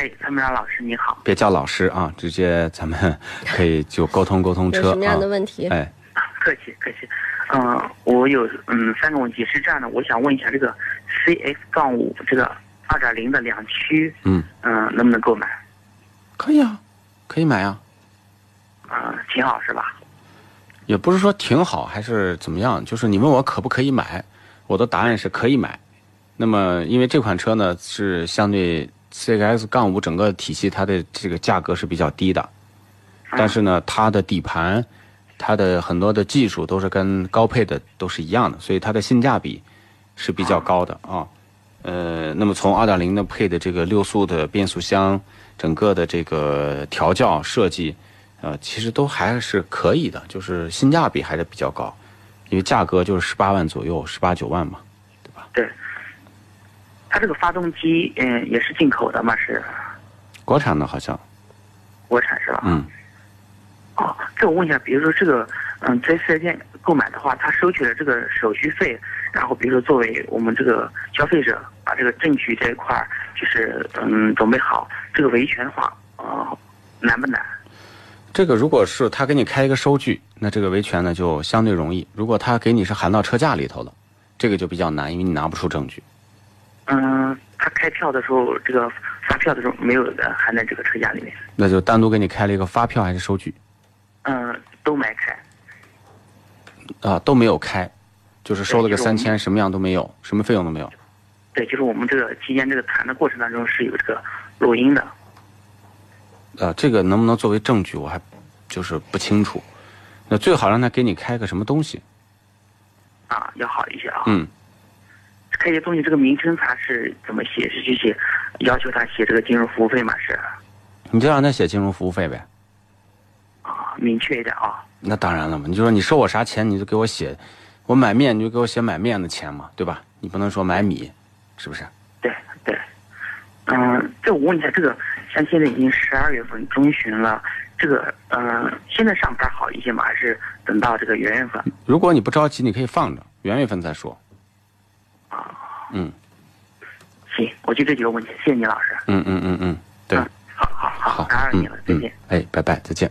哎，参谋长老师你好。别叫老师啊，直接咱们可以就沟通沟通车 有什么样的问题？哎，客气客气。嗯，我有嗯三个问题是这样的，我想问一下这个 CX 杠五这个二点零的两驱，嗯嗯，能不能购买？可以啊，可以买啊。嗯，挺好是吧？也不是说挺好，还是怎么样？就是你问我可不可以买，我的答案是可以买。那么，因为这款车呢是相对 CX 杠五整个体系，它的这个价格是比较低的，但是呢，它的底盘，它的很多的技术都是跟高配的都是一样的，所以它的性价比是比较高的啊。呃，那么从2.0的配的这个六速的变速箱，整个的这个调教设计，呃，其实都还是可以的，就是性价比还是比较高，因为价格就是十八万左右，十八九万嘛，对吧？对。它这个发动机，嗯，也是进口的吗？是国产的，好像。国产是吧？嗯。哦，这我问一下，比如说这个，嗯，在四 S 店购买的话，他收取了这个手续费，然后比如说作为我们这个消费者，把这个证据这一块儿，就是嗯准备好，这个维权的话，呃，难不难？这个如果是他给你开一个收据，那这个维权呢就相对容易；如果他给你是含到车架里头了，这个就比较难，因为你拿不出证据。嗯，他开票的时候，这个发票的时候没有的含在这个车价里面。那就单独给你开了一个发票还是收据？嗯，都没开。啊，都没有开，就是收了个三千，什么样都没有，什么费用都没有。对，就是我们这个期间这个谈的过程当中是有这个录音的。啊，这个能不能作为证据，我还就是不清楚。那最好让他给你开个什么东西。啊，要好一些啊。嗯。开些东西，这个名称他是怎么写？是去写，要求他写这个金融服务费吗？是？你就让他写金融服务费呗。啊，明确一点啊。那当然了嘛，你就说你收我啥钱，你就给我写，我买面你就给我写买面的钱嘛，对吧？你不能说买米，是不是？对对。嗯，这我问一下，这个像现在已经十二月份中旬了，这个嗯，现在上班好一些吗？还是等到这个元月份？如果你不着急，你可以放着，元月份再说。啊，嗯，行，我就这几个问题，谢谢你老师。嗯嗯嗯嗯，对，好好好，打扰你了，再见。哎，拜拜，再见。